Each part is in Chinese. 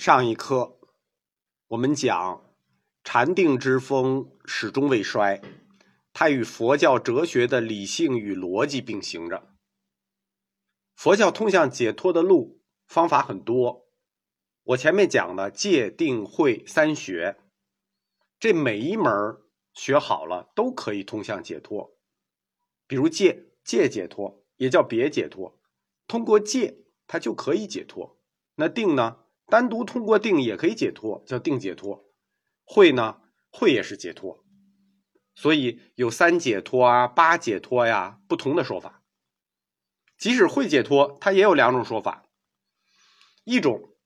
上一课我们讲禅定之风始终未衰，它与佛教哲学的理性与逻辑并行着。佛教通向解脱的路方法很多，我前面讲的戒定慧三学，这每一门学好了都可以通向解脱。比如戒戒解脱，也叫别解脱，通过戒它就可以解脱。那定呢？单独通过定也可以解脱，叫定解脱；慧呢，慧也是解脱。所以有三解脱啊、八解脱呀，不同的说法。即使会解脱，它也有两种说法：一种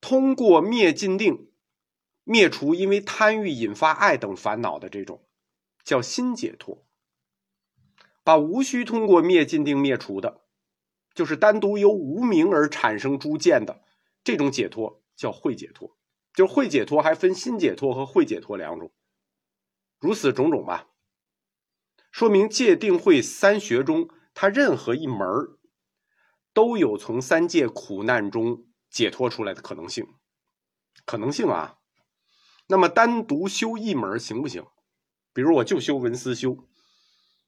通过灭尽定，灭除因为贪欲引发爱等烦恼的这种，叫心解脱；把无需通过灭尽定灭除的，就是单独由无明而产生诸见的。这种解脱叫会解脱，就是会解脱还分心解脱和会解脱两种，如此种种吧，说明戒定慧三学中，它任何一门都有从三界苦难中解脱出来的可能性，可能性啊。那么单独修一门行不行？比如我就修文思修，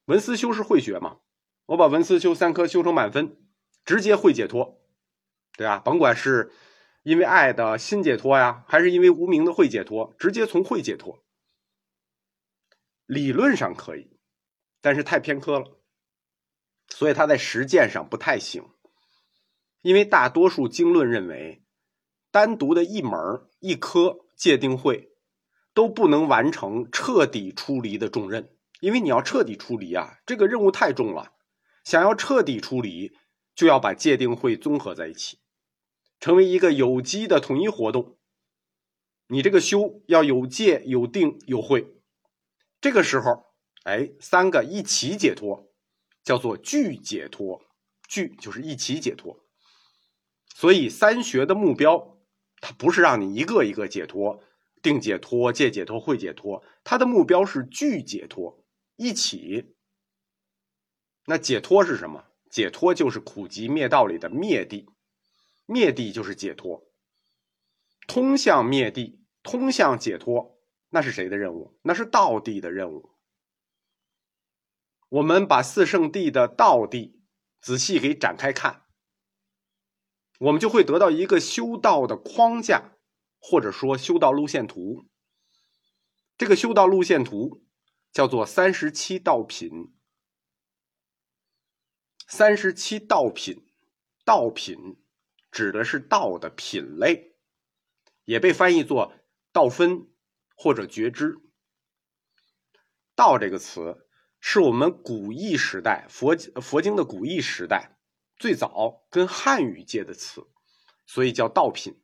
文思修是慧学嘛，我把文思修三科修成满分，直接会解脱。对啊，甭管是因为爱的心解脱呀，还是因为无名的慧解脱，直接从慧解脱，理论上可以，但是太偏科了，所以他在实践上不太行。因为大多数经论认为，单独的一门一科界定慧都不能完成彻底出离的重任，因为你要彻底出离啊，这个任务太重了，想要彻底出离，就要把界定慧综合在一起。成为一个有机的统一活动，你这个修要有戒、有定、有慧，这个时候，哎，三个一起解脱，叫做聚解脱，聚就是一起解脱。所以三学的目标，它不是让你一个一个解脱，定解脱、戒解脱、慧解脱，它的目标是聚解脱，一起。那解脱是什么？解脱就是苦集灭道里的灭地。灭地就是解脱，通向灭地，通向解脱，那是谁的任务？那是道地的任务。我们把四圣地的道地仔细给展开看，我们就会得到一个修道的框架，或者说修道路线图。这个修道路线图叫做三十七道品。三十七道品，道品。指的是道的品类，也被翻译作道分或者觉知。道这个词是我们古义时代佛佛经的古义时代最早跟汉语界的词，所以叫道品。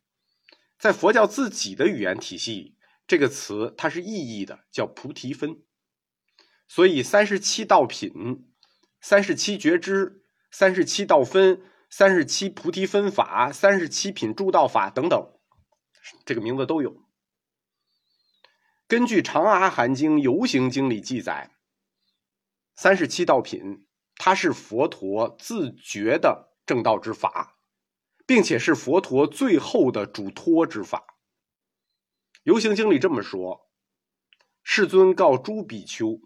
在佛教自己的语言体系，这个词它是意义的，叫菩提分。所以三十七道品、三十七觉知、三十七道分。三十七菩提分法、三十七品助道法等等，这个名字都有。根据《长阿含经·游行经》里记载，三十七道品，它是佛陀自觉的正道之法，并且是佛陀最后的嘱托之法。《游行经》里这么说：“世尊告诸比丘，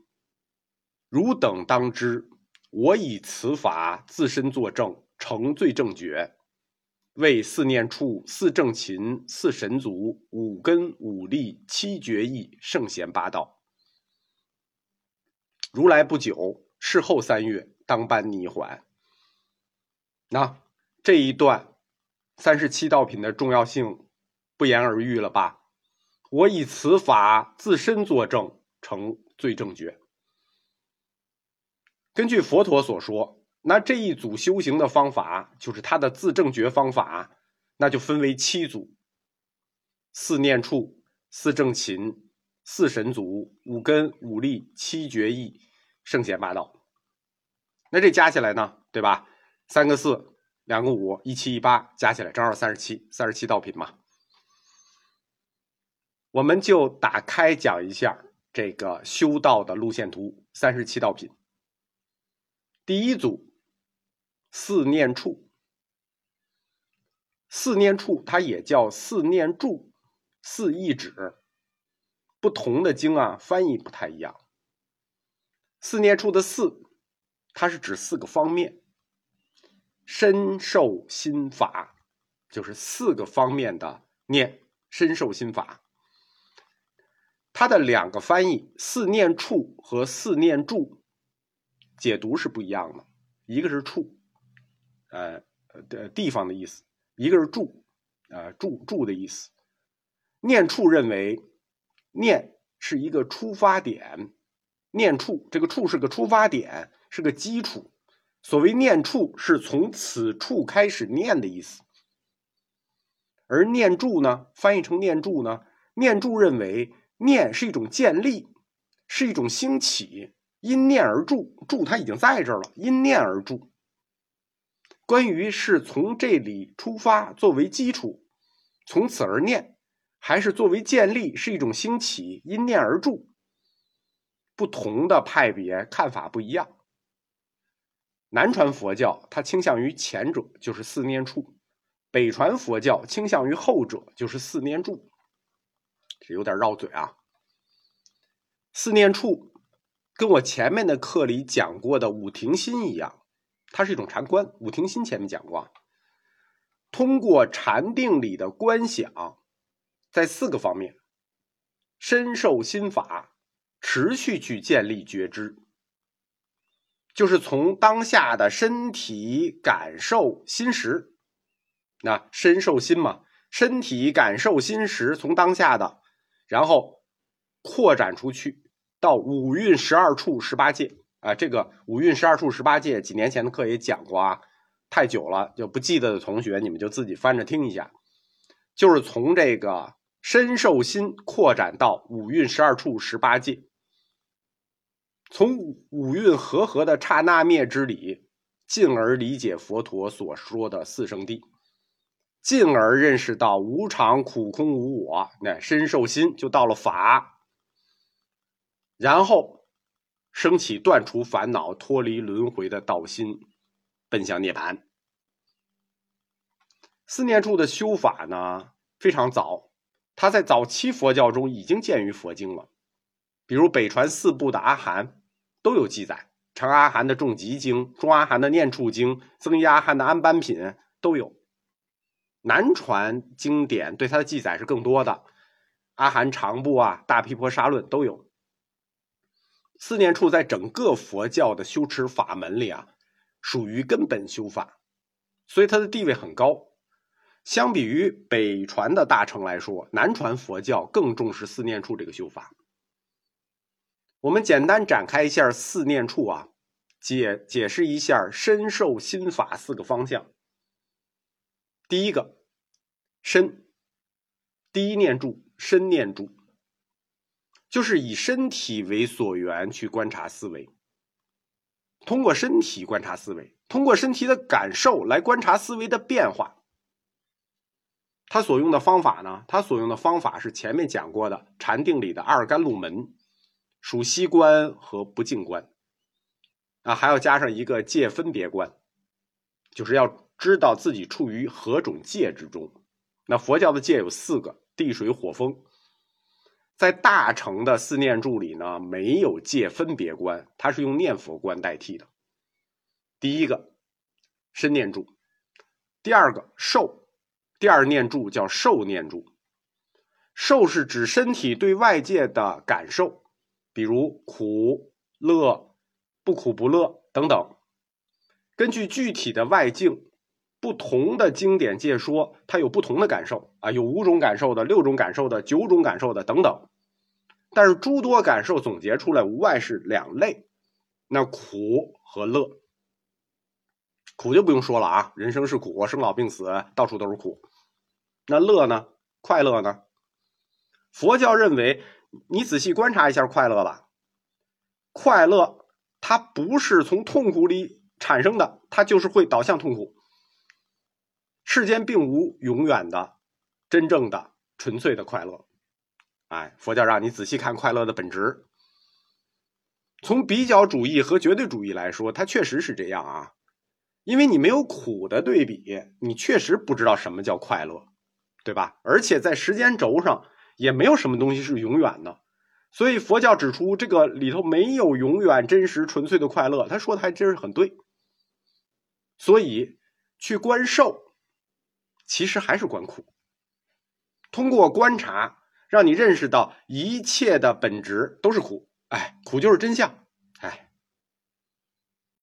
汝等当知，我以此法自身作证。”成最正觉，为四念处、四正勤、四神足、五根、五力、七觉意、圣贤八道。如来不久，事后三月，当颁尼还。那这一段三十七道品的重要性不言而喻了吧？我以此法自身作证，成最正觉。根据佛陀所说。那这一组修行的方法，就是他的自证觉方法，那就分为七组：四念处、四正勤、四神足、五根、五力、七觉意、圣贤八道。那这加起来呢，对吧？三个四，两个五，一七一八，加起来正好三十七，三十七道品嘛。我们就打开讲一下这个修道的路线图，三十七道品。第一组。四念处，四念处它也叫四念住、四意指，不同的经啊翻译不太一样。四念处的四，它是指四个方面，身受心法，就是四个方面的念身受心法。它的两个翻译，四念处和四念住，解读是不一样的。一个是处，呃的地方的意思；一个是住，呃住住的意思。念处认为，念是一个出发点，念处这个处是个出发点，是个基础。所谓念处，是从此处开始念的意思。而念住呢，翻译成念住呢，念住认为。念是一种建立，是一种兴起，因念而住，住它已经在这儿了，因念而住。关于是从这里出发作为基础，从此而念，还是作为建立，是一种兴起，因念而住。不同的派别看法不一样。南传佛教它倾向于前者，就是四念处；北传佛教倾向于后者，就是四念住。这有点绕嘴啊！四念处跟我前面的课里讲过的五停心一样，它是一种禅观。五庭心前面讲过，通过禅定里的观想，在四个方面深受心法，持续去建立觉知，就是从当下的身体感受心识，那深受心嘛，身体感受心识，从当下的。然后扩展出去到五蕴十二处十八界啊，这个五蕴十二处十八界几年前的课也讲过啊，太久了就不记得的同学，你们就自己翻着听一下。就是从这个身受心扩展到五蕴十二处十八界，从五蕴和合的刹那灭之理，进而理解佛陀所说的四圣谛。进而认识到无常、苦、空、无我，那身受心就到了法，然后升起断除烦恼、脱离轮回的道心，奔向涅槃。四念处的修法呢非常早，它在早期佛教中已经见于佛经了，比如北传四部的阿含都有记载，长阿含的众集经、中阿含的念处经、增一阿含的安般品都有。南传经典对它的记载是更多的，《阿含长部》啊，《大毗婆沙论》都有。四念处在整个佛教的修持法门里啊，属于根本修法，所以它的地位很高。相比于北传的大乘来说，南传佛教更重视四念处这个修法。我们简单展开一下四念处啊，解解释一下身受心法四个方向。第一个，身，第一念住，身念住，就是以身体为所缘去观察思维，通过身体观察思维，通过身体的感受来观察思维的变化。他所用的方法呢？他所用的方法是前面讲过的禅定里的二甘露门，属息观和不净观，啊，还要加上一个界分别观，就是要。知道自己处于何种界之中，那佛教的界有四个：地、水、火、风。在大乘的四念住里呢，没有界分别观，它是用念佛观代替的。第一个身念住，第二个受，第二念住叫受念住。受是指身体对外界的感受，比如苦、乐、不苦不乐等等，根据具体的外境。不同的经典界说，它有不同的感受啊，有五种感受的、六种感受的、九种感受的等等。但是诸多感受总结出来，无外是两类：那苦和乐。苦就不用说了啊，人生是苦，生老病死到处都是苦。那乐呢？快乐呢？佛教认为，你仔细观察一下快乐吧。快乐它不是从痛苦里产生的，它就是会导向痛苦。世间并无永远的、真正的、纯粹的快乐。哎，佛教让你仔细看快乐的本质。从比较主义和绝对主义来说，它确实是这样啊。因为你没有苦的对比，你确实不知道什么叫快乐，对吧？而且在时间轴上也没有什么东西是永远的，所以佛教指出这个里头没有永远真实纯粹的快乐，他说的还真是很对。所以去观受，其实还是观苦。通过观察，让你认识到一切的本质都是苦，哎，苦就是真相。